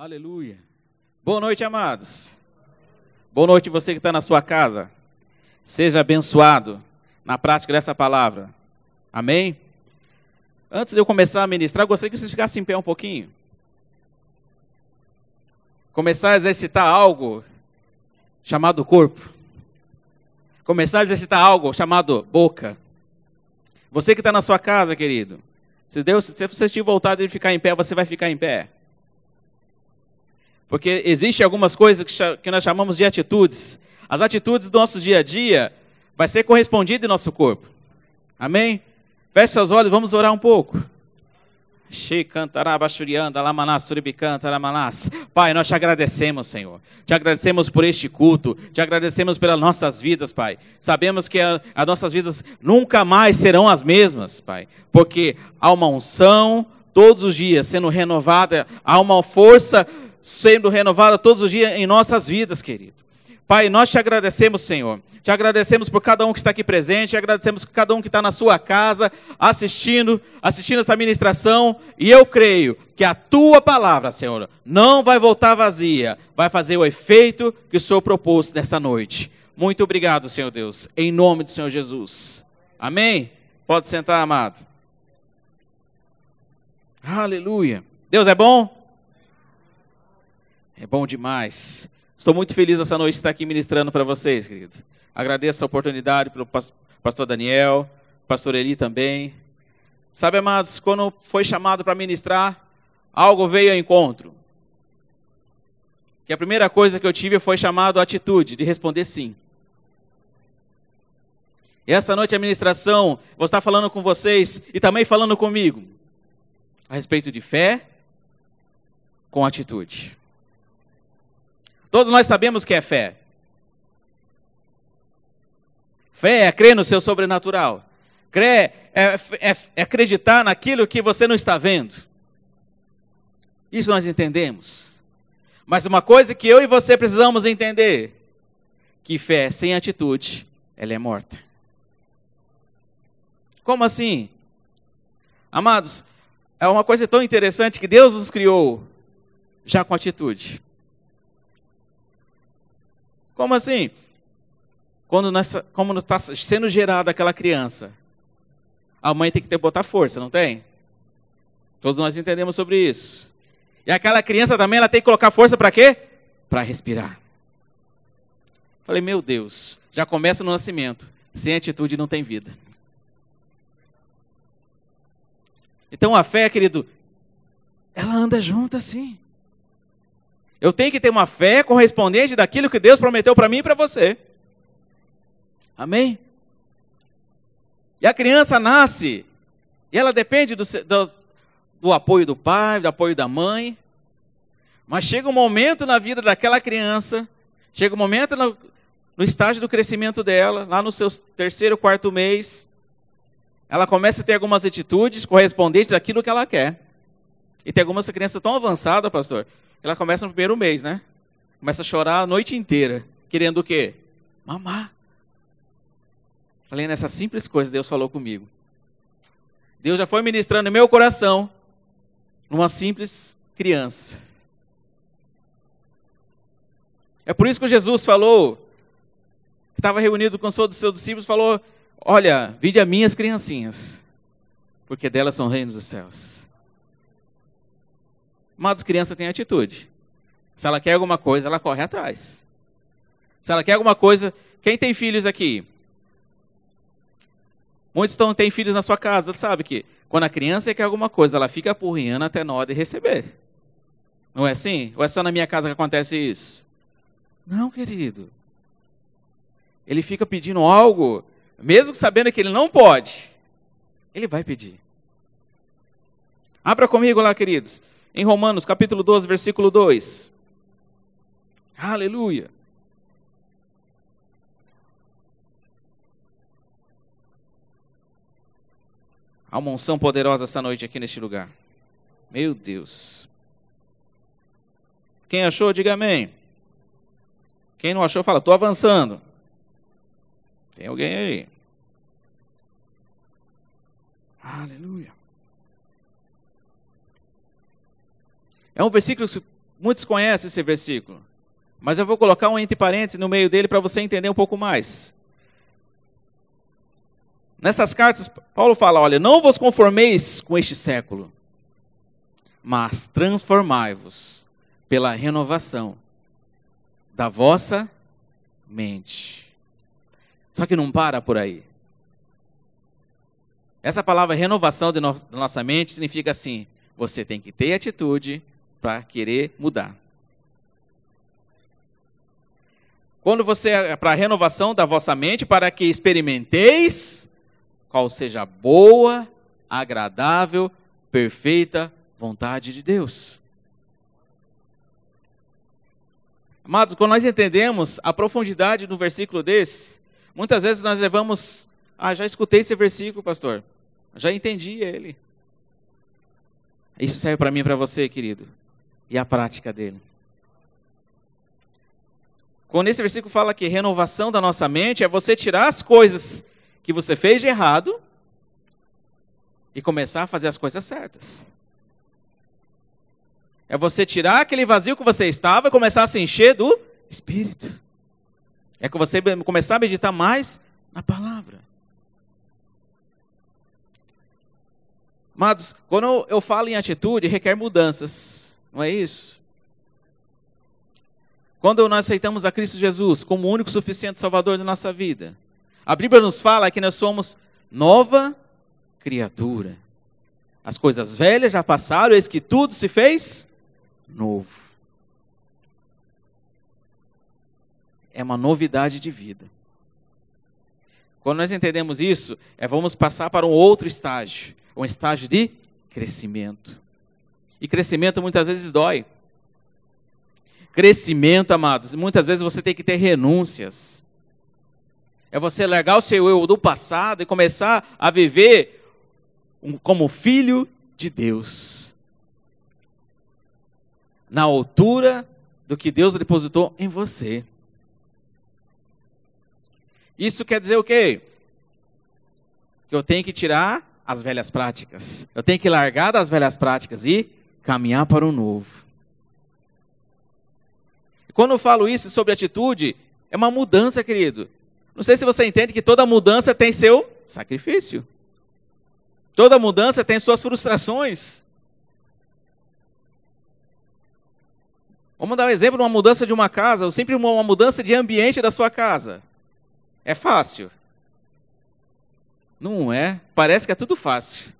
Aleluia. Boa noite, amados. Boa noite, você que está na sua casa. Seja abençoado na prática dessa palavra. Amém? Antes de eu começar a ministrar, eu gostaria que vocês ficassem em pé um pouquinho. Começar a exercitar algo chamado corpo. Começar a exercitar algo chamado boca. Você que está na sua casa, querido. Se Deus, se você estiver voltado de ficar em pé, você vai ficar em pé. Porque existe algumas coisas que nós chamamos de atitudes. As atitudes do nosso dia a dia vai ser correspondido em nosso corpo. Amém? Feche seus olhos, vamos orar um pouco. Pai, nós te agradecemos, Senhor. Te agradecemos por este culto. Te agradecemos pelas nossas vidas, Pai. Sabemos que as nossas vidas nunca mais serão as mesmas, Pai. Porque há uma unção todos os dias sendo renovada, há uma força sendo renovada todos os dias em nossas vidas, querido. Pai, nós te agradecemos, Senhor. Te agradecemos por cada um que está aqui presente, te agradecemos por cada um que está na sua casa, assistindo, assistindo essa ministração, e eu creio que a tua palavra, Senhor, não vai voltar vazia, vai fazer o efeito que o Senhor propôs nessa noite. Muito obrigado, Senhor Deus, em nome do Senhor Jesus. Amém? Pode sentar, amado. Aleluia. Deus é bom? É bom demais. Estou muito feliz essa noite de estar aqui ministrando para vocês, querido. Agradeço a oportunidade pelo pastor Daniel, pastor Eli também. Sabe, amados, quando foi chamado para ministrar, algo veio ao encontro. Que a primeira coisa que eu tive foi chamado a atitude de responder sim. E essa noite a ministração, vou estar falando com vocês e também falando comigo a respeito de fé com atitude. Todos nós sabemos que é fé. Fé é crer no seu sobrenatural. Crer é, é, é acreditar naquilo que você não está vendo. Isso nós entendemos. Mas uma coisa que eu e você precisamos entender: que fé sem atitude, ela é morta. Como assim? Amados, é uma coisa tão interessante que Deus nos criou já com atitude. Como assim? Quando nessa, como está sendo gerada aquela criança, a mãe tem que ter botar força, não tem? Todos nós entendemos sobre isso. E aquela criança também, ela tem que colocar força para quê? Para respirar. Falei, meu Deus, já começa no nascimento. Sem atitude não tem vida. Então a fé, querido, ela anda junto assim. Eu tenho que ter uma fé correspondente daquilo que Deus prometeu para mim e para você. Amém? E a criança nasce, e ela depende do, do, do apoio do pai, do apoio da mãe. Mas chega um momento na vida daquela criança, chega um momento no, no estágio do crescimento dela, lá no seu terceiro, quarto mês, ela começa a ter algumas atitudes correspondentes daquilo que ela quer. E tem algumas crianças tão avançadas, pastor, ela começa no primeiro mês, né? Começa a chorar a noite inteira, querendo o quê? Mamar. Falei nessa simples coisa, Deus falou comigo. Deus já foi ministrando em meu coração numa simples criança. É por isso que Jesus falou, que estava reunido com todos os seus discípulos, falou: Olha, vide a minhas criancinhas, porque delas são reinos dos céus. Mas criança tem atitude. Se ela quer alguma coisa, ela corre atrás. Se ela quer alguma coisa, quem tem filhos aqui? Muitos estão, têm filhos na sua casa, sabe que quando a criança quer alguma coisa, ela fica apurriando até na hora de receber. Não é assim? Ou é só na minha casa que acontece isso? Não, querido. Ele fica pedindo algo, mesmo sabendo que ele não pode, ele vai pedir. Abra comigo lá, queridos em Romanos capítulo 12, versículo 2. Aleluia. Há uma unção poderosa essa noite aqui neste lugar. Meu Deus. Quem achou, diga amém. Quem não achou, fala, estou avançando. Tem alguém aí? Aleluia. É um versículo muitos conhecem esse versículo, mas eu vou colocar um entre parênteses no meio dele para você entender um pouco mais. Nessas cartas, Paulo fala: olha, não vos conformeis com este século, mas transformai-vos pela renovação da vossa mente. Só que não para por aí. Essa palavra renovação no, da nossa mente significa assim: você tem que ter atitude para querer mudar. Quando você para a renovação da vossa mente, para que experimenteis qual seja a boa, agradável, perfeita vontade de Deus. Amados, quando nós entendemos a profundidade do versículo desse, muitas vezes nós levamos, ah, já escutei esse versículo, pastor, já entendi ele. Isso serve para mim e para você, querido, e a prática dele. Quando esse versículo fala que renovação da nossa mente é você tirar as coisas que você fez de errado e começar a fazer as coisas certas. É você tirar aquele vazio que você estava e começar a se encher do Espírito. É que você começar a meditar mais na palavra. Amados, quando eu falo em atitude, requer mudanças, não é isso? Quando nós aceitamos a Cristo Jesus como o único suficiente Salvador da nossa vida, a Bíblia nos fala que nós somos nova criatura. As coisas velhas já passaram, eis que tudo se fez novo. É uma novidade de vida. Quando nós entendemos isso, é vamos passar para um outro estágio, um estágio de crescimento. E crescimento muitas vezes dói. Crescimento, amados, muitas vezes você tem que ter renúncias. É você largar o seu eu do passado e começar a viver como filho de Deus na altura do que Deus depositou em você. Isso quer dizer o quê? Que eu tenho que tirar as velhas práticas. Eu tenho que largar das velhas práticas e caminhar para o novo. Quando eu falo isso sobre atitude, é uma mudança, querido. Não sei se você entende que toda mudança tem seu sacrifício. Toda mudança tem suas frustrações. Vamos dar um exemplo de uma mudança de uma casa, ou sempre uma mudança de ambiente da sua casa. É fácil? Não é. Parece que é tudo fácil.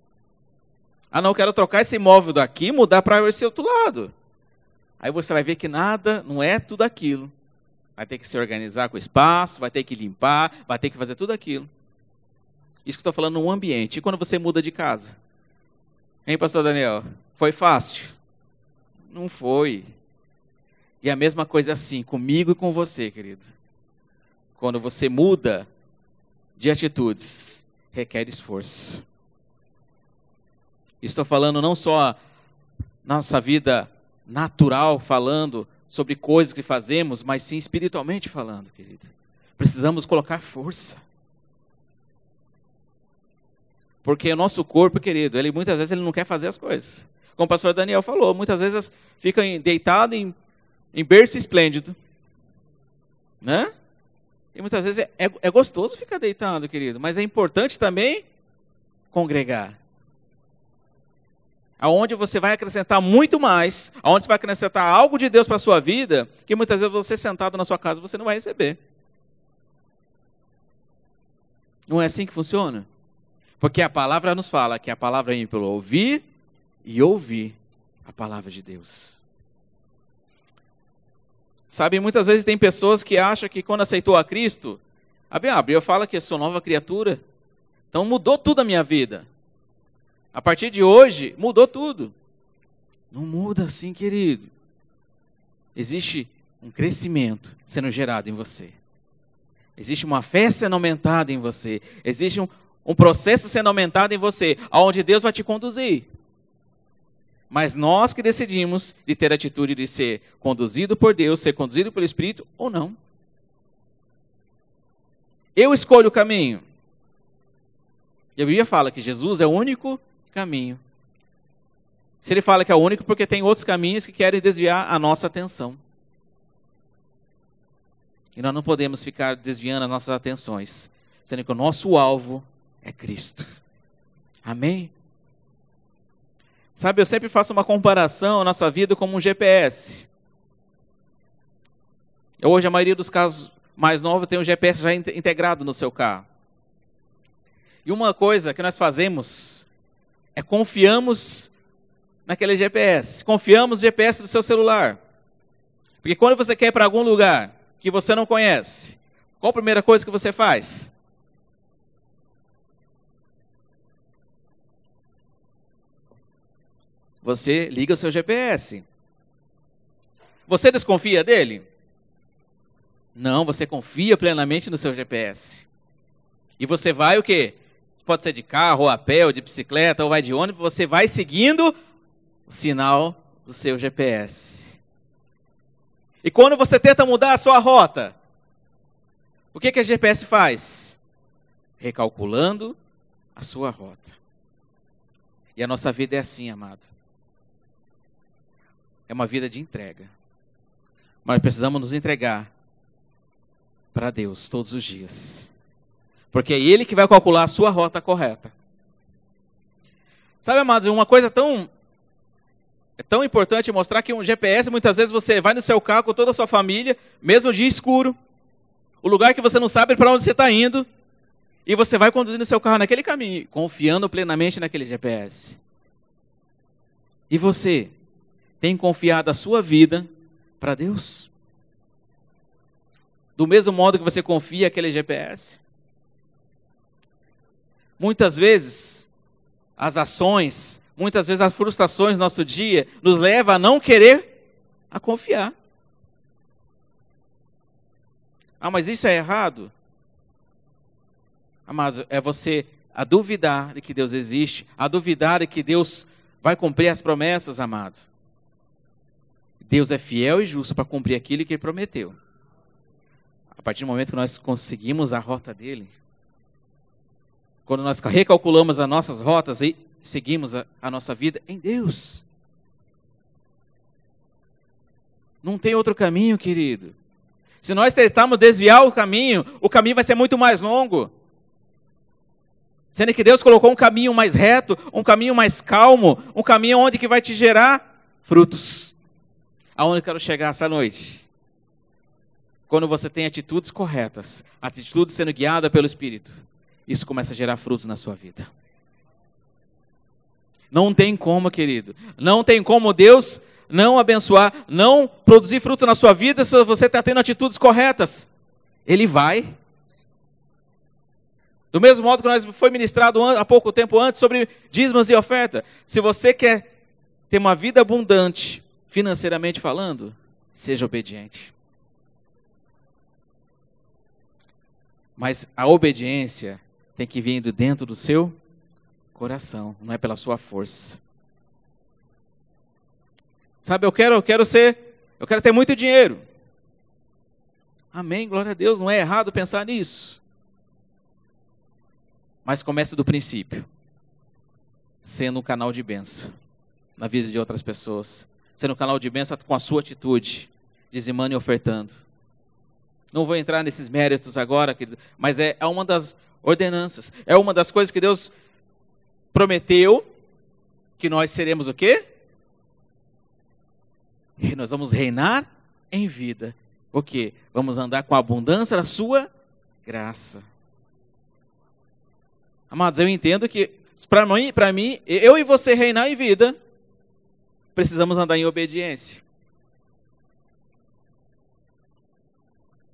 Ah, não, quero trocar esse imóvel daqui e mudar para esse outro lado. Aí você vai ver que nada, não é tudo aquilo. Vai ter que se organizar com o espaço, vai ter que limpar, vai ter que fazer tudo aquilo. Isso que estou falando no ambiente. E quando você muda de casa? Hein, pastor Daniel? Foi fácil? Não foi. E a mesma coisa assim, comigo e com você, querido. Quando você muda de atitudes, requer esforço. Estou falando não só nossa vida natural, falando sobre coisas que fazemos, mas sim espiritualmente falando, querido. Precisamos colocar força. Porque o nosso corpo, querido, ele muitas vezes ele não quer fazer as coisas. Como o pastor Daniel falou, muitas vezes fica deitado em em berço esplêndido. Né? E muitas vezes é, é, é gostoso ficar deitado, querido, mas é importante também congregar. Aonde você vai acrescentar muito mais, aonde você vai acrescentar algo de Deus para a sua vida, que muitas vezes você sentado na sua casa você não vai receber. Não é assim que funciona? Porque a palavra nos fala que a palavra vem pelo ouvir e ouvir a palavra de Deus. Sabe, muitas vezes tem pessoas que acham que quando aceitou a Cristo, a Bíblia fala que eu sou nova criatura. Então mudou tudo a minha vida. A partir de hoje, mudou tudo. Não muda assim, querido. Existe um crescimento sendo gerado em você. Existe uma fé sendo aumentada em você. Existe um, um processo sendo aumentado em você, aonde Deus vai te conduzir. Mas nós que decidimos de ter a atitude de ser conduzido por Deus, ser conduzido pelo Espírito ou não. Eu escolho o caminho. E a Bíblia fala que Jesus é o único caminho. Se ele fala que é o único, porque tem outros caminhos que querem desviar a nossa atenção. E nós não podemos ficar desviando as nossas atenções, sendo que o nosso alvo é Cristo. Amém? Sabe, eu sempre faço uma comparação a nossa vida como um GPS. Hoje a maioria dos carros mais novos tem um GPS já integrado no seu carro. E uma coisa que nós fazemos é confiamos naquele GPS. Confiamos no GPS do seu celular. Porque quando você quer ir para algum lugar que você não conhece, qual a primeira coisa que você faz? Você liga o seu GPS. Você desconfia dele? Não, você confia plenamente no seu GPS. E você vai o quê? Pode ser de carro, ou a pé, ou de bicicleta, ou vai de ônibus, você vai seguindo o sinal do seu GPS. E quando você tenta mudar a sua rota, o que, que a GPS faz? Recalculando a sua rota. E a nossa vida é assim, amado. É uma vida de entrega. Mas precisamos nos entregar para Deus todos os dias. Porque é Ele que vai calcular a sua rota correta. Sabe, amados, uma coisa tão. É tão importante mostrar que um GPS, muitas vezes você vai no seu carro com toda a sua família, mesmo dia escuro, o lugar que você não sabe para onde você está indo, e você vai conduzindo seu carro naquele caminho, confiando plenamente naquele GPS. E você tem confiado a sua vida para Deus? Do mesmo modo que você confia aquele GPS? Muitas vezes, as ações, muitas vezes as frustrações do nosso dia nos leva a não querer a confiar. Ah, mas isso é errado? Mas é você a duvidar de que Deus existe, a duvidar de que Deus vai cumprir as promessas, amado. Deus é fiel e justo para cumprir aquilo que ele prometeu. A partir do momento que nós conseguimos a rota dele, quando nós recalculamos as nossas rotas e seguimos a, a nossa vida em Deus. Não tem outro caminho, querido. Se nós tentarmos desviar o caminho, o caminho vai ser muito mais longo. Sendo que Deus colocou um caminho mais reto, um caminho mais calmo, um caminho onde que vai te gerar frutos. Aonde eu quero chegar essa noite? Quando você tem atitudes corretas, atitudes sendo guiada pelo Espírito, isso começa a gerar frutos na sua vida. Não tem como, querido. Não tem como Deus não abençoar, não produzir fruto na sua vida se você está tendo atitudes corretas. Ele vai. Do mesmo modo que nós foi ministrado há pouco tempo antes sobre dízimos e oferta. Se você quer ter uma vida abundante, financeiramente falando, seja obediente. Mas a obediência tem que vir dentro do seu coração, não é pela sua força. Sabe, eu quero, eu quero ser, eu quero ter muito dinheiro. Amém, glória a Deus, não é errado pensar nisso. Mas começa do princípio. Sendo um canal de bênção na vida de outras pessoas. Sendo um canal de bênção com a sua atitude, dizimando e ofertando. Não vou entrar nesses méritos agora, mas é, é uma das ordenanças. É uma das coisas que Deus prometeu que nós seremos o quê? E nós vamos reinar em vida. O quê? Vamos andar com a abundância da sua graça. Amados, eu entendo que para mim, para mim, eu e você reinar em vida, precisamos andar em obediência.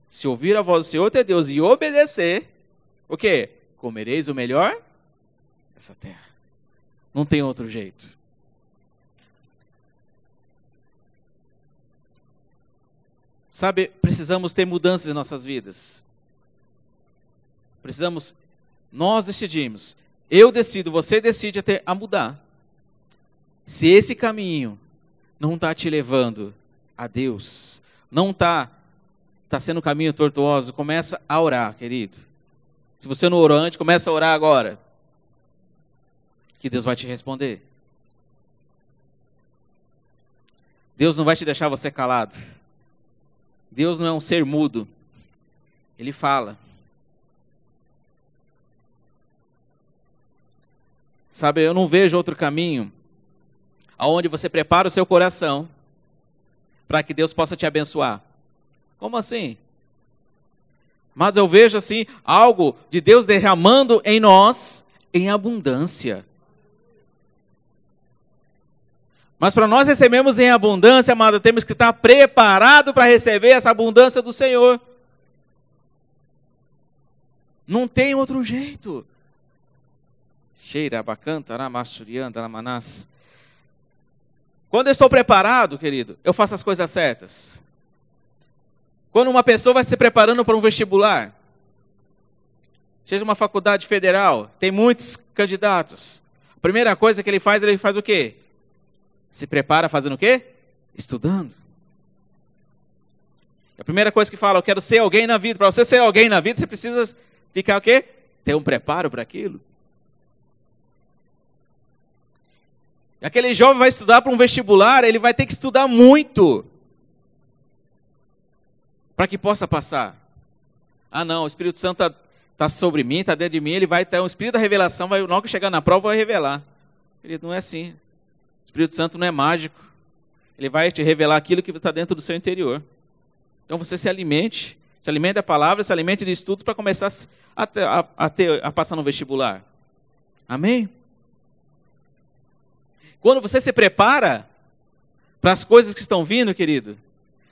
Se ouvir a voz do Senhor teu Deus e obedecer, o quê? Comereis o melhor dessa terra. Não tem outro jeito. Sabe, precisamos ter mudanças em nossas vidas. Precisamos, nós decidimos, eu decido, você decide até a mudar. Se esse caminho não está te levando a Deus, não está está sendo um caminho tortuoso, começa a orar, querido. Se você não orou antes, começa a orar agora. Que Deus vai te responder. Deus não vai te deixar você calado. Deus não é um ser mudo. Ele fala. Sabe, eu não vejo outro caminho aonde você prepara o seu coração para que Deus possa te abençoar. Como assim? Mas eu vejo assim algo de Deus derramando em nós em abundância. Mas para nós recebermos em abundância, amado, temos que estar preparado para receber essa abundância do Senhor. Não tem outro jeito. Cheira, abacanta, ramachurianda, ramanás. Quando eu estou preparado, querido, eu faço as coisas certas. Quando uma pessoa vai se preparando para um vestibular, seja uma faculdade federal, tem muitos candidatos. A primeira coisa que ele faz, ele faz o quê? Se prepara fazendo o quê? Estudando. A primeira coisa que fala, eu quero ser alguém na vida. Para você ser alguém na vida, você precisa ficar o quê? Ter um preparo para aquilo. Aquele jovem vai estudar para um vestibular, ele vai ter que estudar muito para que possa passar. Ah, não, o Espírito Santo está tá sobre mim, está dentro de mim, ele vai ter um Espírito da revelação, vai, hora que chegar na prova, vai revelar. Ele não é assim. O Espírito Santo não é mágico. Ele vai te revelar aquilo que está dentro do seu interior. Então você se alimente, se alimente da palavra, se alimente de estudos para começar a, a, a, ter, a passar no vestibular. Amém? Quando você se prepara para as coisas que estão vindo, querido,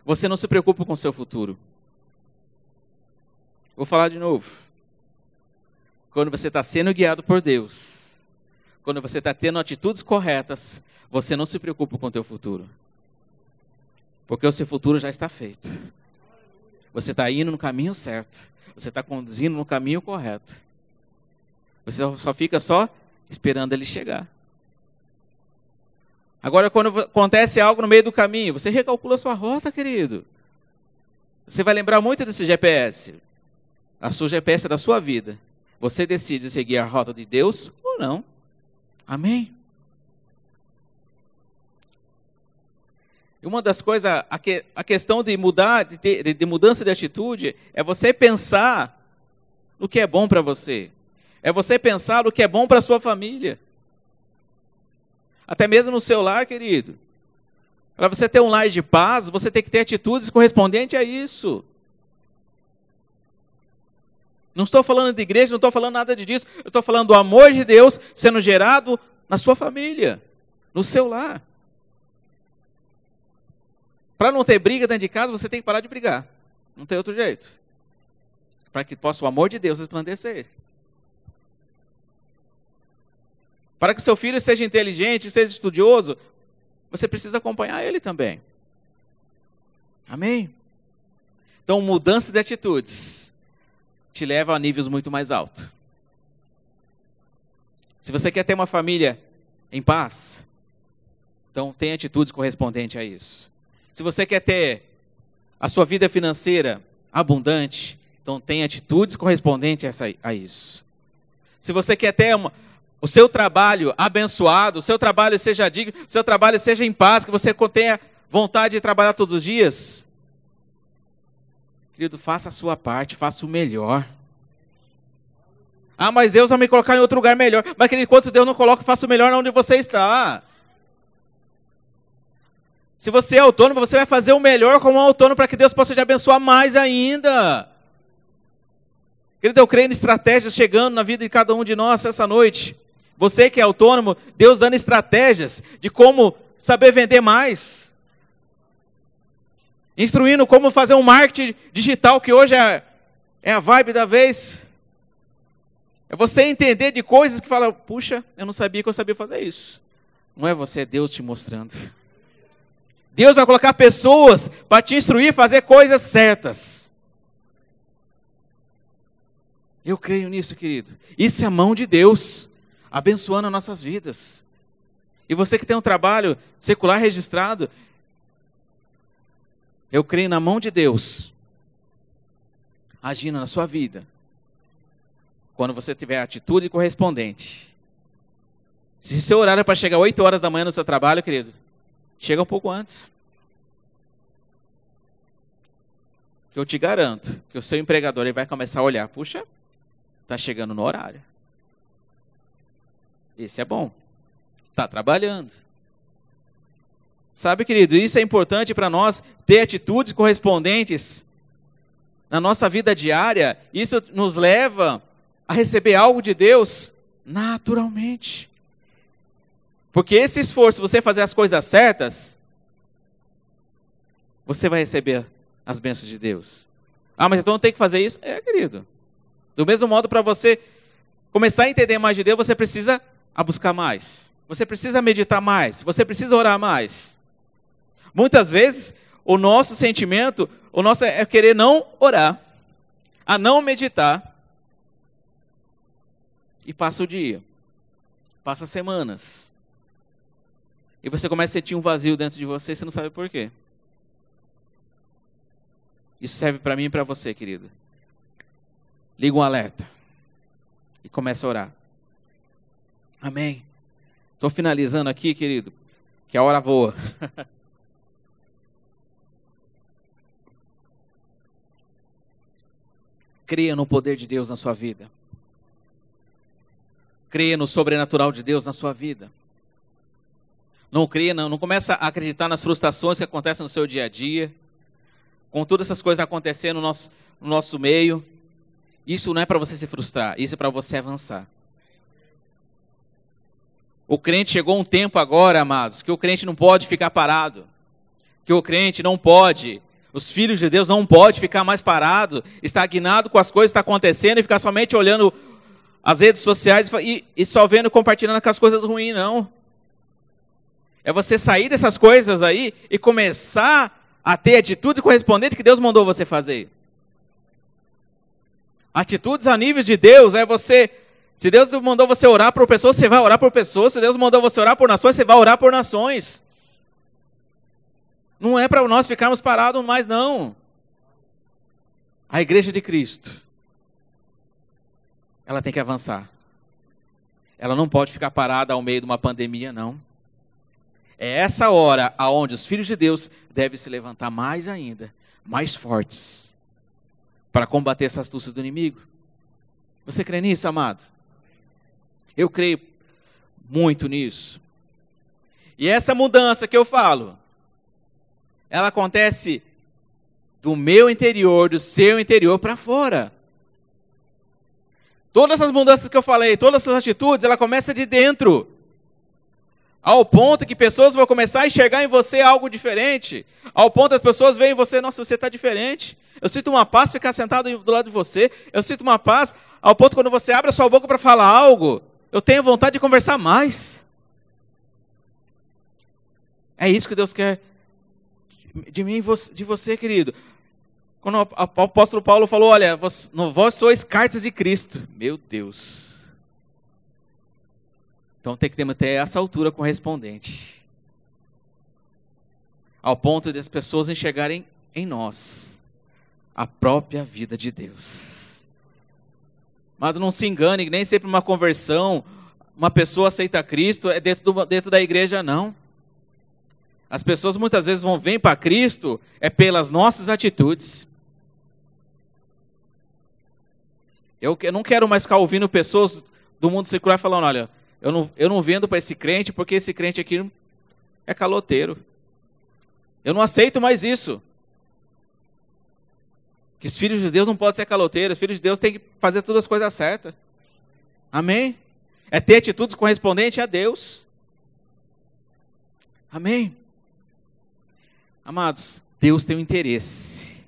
você não se preocupa com o seu futuro. Vou falar de novo. Quando você está sendo guiado por Deus, quando você está tendo atitudes corretas, você não se preocupa com o teu futuro. Porque o seu futuro já está feito. Você está indo no caminho certo. Você está conduzindo no caminho correto. Você só fica só esperando ele chegar. Agora, quando acontece algo no meio do caminho, você recalcula a sua rota, querido. Você vai lembrar muito desse GPS. A sua GPS é da sua vida. Você decide seguir a rota de Deus ou não. Amém? Uma das coisas, a, que, a questão de mudar, de, ter, de mudança de atitude, é você pensar no que é bom para você. É você pensar no que é bom para sua família. Até mesmo no seu lar, querido. Para você ter um lar de paz, você tem que ter atitudes correspondentes a isso. Não estou falando de igreja, não estou falando nada disso. Eu estou falando do amor de Deus sendo gerado na sua família, no seu lar. Para não ter briga dentro de casa, você tem que parar de brigar. Não tem outro jeito. Para que possa o amor de Deus resplandecer. Para que seu filho seja inteligente, seja estudioso, você precisa acompanhar ele também. Amém? Então, mudança de atitudes te leva a níveis muito mais altos. Se você quer ter uma família em paz, então tenha atitudes correspondentes a isso. Se você quer ter a sua vida financeira abundante, então tenha atitudes correspondentes a isso. Se você quer ter uma, o seu trabalho abençoado, o seu trabalho seja digno, o seu trabalho seja em paz, que você tenha vontade de trabalhar todos os dias. Querido, faça a sua parte, faça o melhor. Ah, mas Deus vai me colocar em outro lugar melhor. Mas, querido, enquanto Deus não coloca, faça o melhor onde você está. Se você é autônomo, você vai fazer o melhor como autônomo para que Deus possa te abençoar mais ainda. Querido, eu creio em estratégias chegando na vida de cada um de nós essa noite. Você que é autônomo, Deus dando estratégias de como saber vender mais. Instruindo como fazer um marketing digital, que hoje é, é a vibe da vez. É você entender de coisas que fala, puxa, eu não sabia que eu sabia fazer isso. Não é você, é Deus te mostrando. Deus vai colocar pessoas para te instruir a fazer coisas certas. Eu creio nisso, querido. Isso é a mão de Deus abençoando nossas vidas. E você que tem um trabalho secular registrado, eu creio na mão de Deus agindo na sua vida. Quando você tiver a atitude correspondente. Se seu horário é para chegar 8 horas da manhã no seu trabalho, querido, chega um pouco antes. Que eu te garanto que o seu empregador ele vai começar a olhar, puxa, tá chegando no horário. Esse é bom. Está trabalhando. Sabe, querido, isso é importante para nós ter atitudes correspondentes na nossa vida diária. Isso nos leva a receber algo de Deus naturalmente. Porque esse esforço, você fazer as coisas certas, você vai receber as bênçãos de Deus. Ah, mas então não tem que fazer isso? É, querido. Do mesmo modo, para você começar a entender mais de Deus, você precisa a buscar mais. Você precisa meditar mais. Você precisa orar mais. Muitas vezes, o nosso sentimento, o nosso é querer não orar, a não meditar. E passa o dia, passa semanas. E você começa a sentir um vazio dentro de você, você não sabe por quê. Isso serve para mim e para você, querido. Liga um alerta e começa a orar. Amém. Estou finalizando aqui, querido, que a hora voa. Creia no poder de Deus na sua vida. Creia no sobrenatural de Deus na sua vida. Não creia, não, não começa a acreditar nas frustrações que acontecem no seu dia a dia com todas essas coisas acontecendo no nosso, no nosso meio, isso não é para você se frustrar, isso é para você avançar. O crente chegou um tempo agora, amados, que o crente não pode ficar parado. Que o crente não pode, os filhos de Deus não pode ficar mais parado, estagnado com as coisas que estão acontecendo e ficar somente olhando as redes sociais e, e só vendo, compartilhando com as coisas ruins, não. É você sair dessas coisas aí e começar a ter atitude correspondente que Deus mandou você fazer. Atitudes a níveis de Deus é você. Se Deus mandou você orar por pessoas, você vai orar por pessoas. Se Deus mandou você orar por nações, você vai orar por nações. Não é para nós ficarmos parados mais, não. A igreja de Cristo, ela tem que avançar. Ela não pode ficar parada ao meio de uma pandemia, não. É essa hora aonde os filhos de Deus devem se levantar mais ainda, mais fortes, para combater essas astúcias do inimigo. Você crê nisso, amado? Eu creio muito nisso. E essa mudança que eu falo, ela acontece do meu interior, do seu interior para fora. Todas essas mudanças que eu falei, todas essas atitudes, ela começa de dentro. Ao ponto que pessoas vão começar a enxergar em você algo diferente. Ao ponto que as pessoas veem em você, nossa, você está diferente. Eu sinto uma paz ficar sentado do lado de você. Eu sinto uma paz ao ponto quando você abre a sua boca para falar algo, eu tenho vontade de conversar mais. É isso que Deus quer de mim e de você, querido. Quando o apóstolo Paulo falou, olha, vós sois cartas de Cristo. Meu Deus. Então tem que ter até essa altura correspondente. Ao ponto de as pessoas enxergarem em nós a própria vida de Deus. Mas não se engane, nem sempre uma conversão, uma pessoa aceita Cristo é dentro, do, dentro da igreja, não. As pessoas muitas vezes vão vir para Cristo é pelas nossas atitudes. Eu, eu não quero mais ficar ouvindo pessoas do mundo secular falando, olha, eu não, eu não vendo para esse crente porque esse crente aqui é caloteiro. Eu não aceito mais isso. Que os filhos de Deus não podem ser caloteiros, os filhos de Deus têm que fazer todas as coisas certas. Amém? É ter atitudes correspondentes a Deus. Amém? Amados, Deus tem o interesse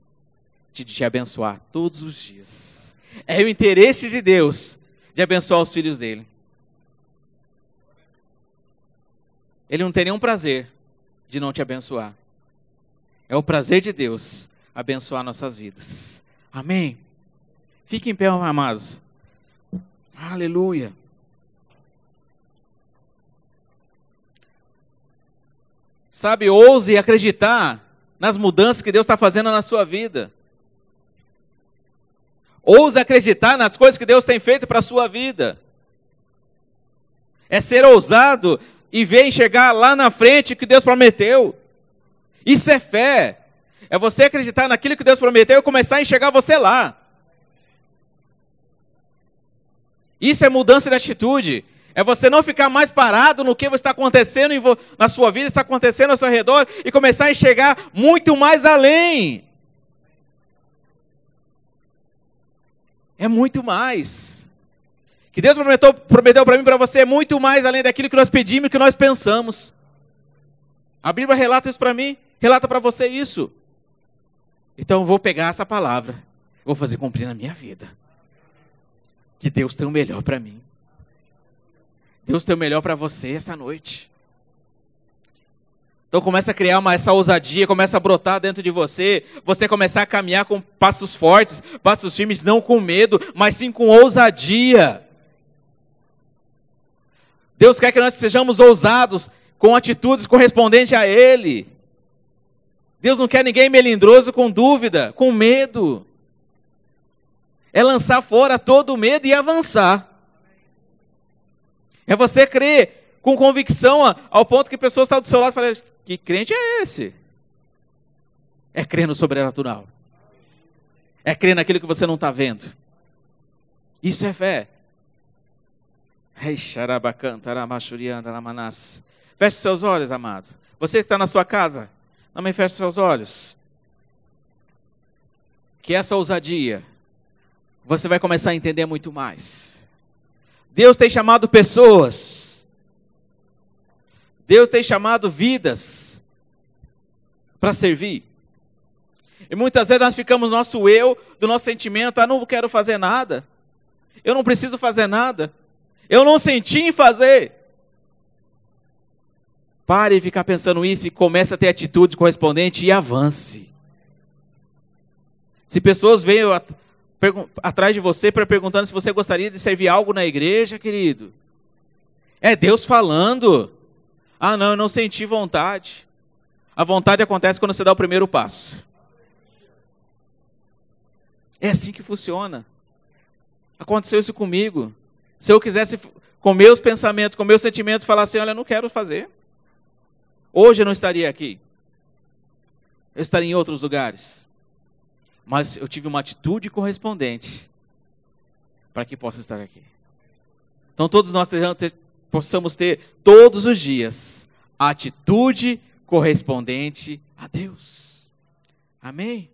de te abençoar todos os dias. É o interesse de Deus de abençoar os filhos dele. Ele não tem nenhum prazer de não te abençoar. É o prazer de Deus abençoar nossas vidas. Amém? Fique em pé, amados. Aleluia. Sabe, ouse acreditar nas mudanças que Deus está fazendo na sua vida. Ouse acreditar nas coisas que Deus tem feito para a sua vida. É ser ousado e ver enxergar lá na frente o que Deus prometeu. Isso é fé. É você acreditar naquilo que Deus prometeu e começar a enxergar você lá. Isso é mudança de atitude. É você não ficar mais parado no que está acontecendo na sua vida, está acontecendo ao seu redor e começar a enxergar muito mais além. É muito mais. Que Deus prometeu, prometeu para mim e para você é muito mais além daquilo que nós pedimos e que nós pensamos. A Bíblia relata isso para mim, relata para você isso. Então eu vou pegar essa palavra, vou fazer cumprir na minha vida. Que Deus tem o melhor para mim. Deus tem o melhor para você essa noite. Então começa a criar uma, essa ousadia, começa a brotar dentro de você, você começar a caminhar com passos fortes, passos firmes, não com medo, mas sim com ousadia. Deus quer que nós sejamos ousados com atitudes correspondentes a Ele. Deus não quer ninguém melindroso com dúvida, com medo. É lançar fora todo o medo e avançar. É você crer com convicção ao ponto que pessoas estão do seu lado e falam: que crente é esse? É crer no sobrenatural. É crer naquilo que você não está vendo. Isso é fé. Feche seus olhos, amado. Você que está na sua casa, também feche seus olhos. Que essa ousadia, você vai começar a entender muito mais. Deus tem chamado pessoas. Deus tem chamado vidas para servir. E muitas vezes nós ficamos no nosso eu, do nosso sentimento, ah, não quero fazer nada. Eu não preciso fazer nada. Eu não senti em fazer. Pare de ficar pensando isso e comece a ter atitude correspondente e avance. Se pessoas veem atrás de você para perguntando se você gostaria de servir algo na igreja, querido, é Deus falando. Ah, não, eu não senti vontade. A vontade acontece quando você dá o primeiro passo. É assim que funciona. Aconteceu isso comigo. Se eu quisesse, com meus pensamentos, com meus sentimentos, falar assim: olha, eu não quero fazer. Hoje eu não estaria aqui. Eu estaria em outros lugares. Mas eu tive uma atitude correspondente para que possa estar aqui. Então todos nós ter, possamos ter todos os dias a atitude correspondente a Deus. Amém?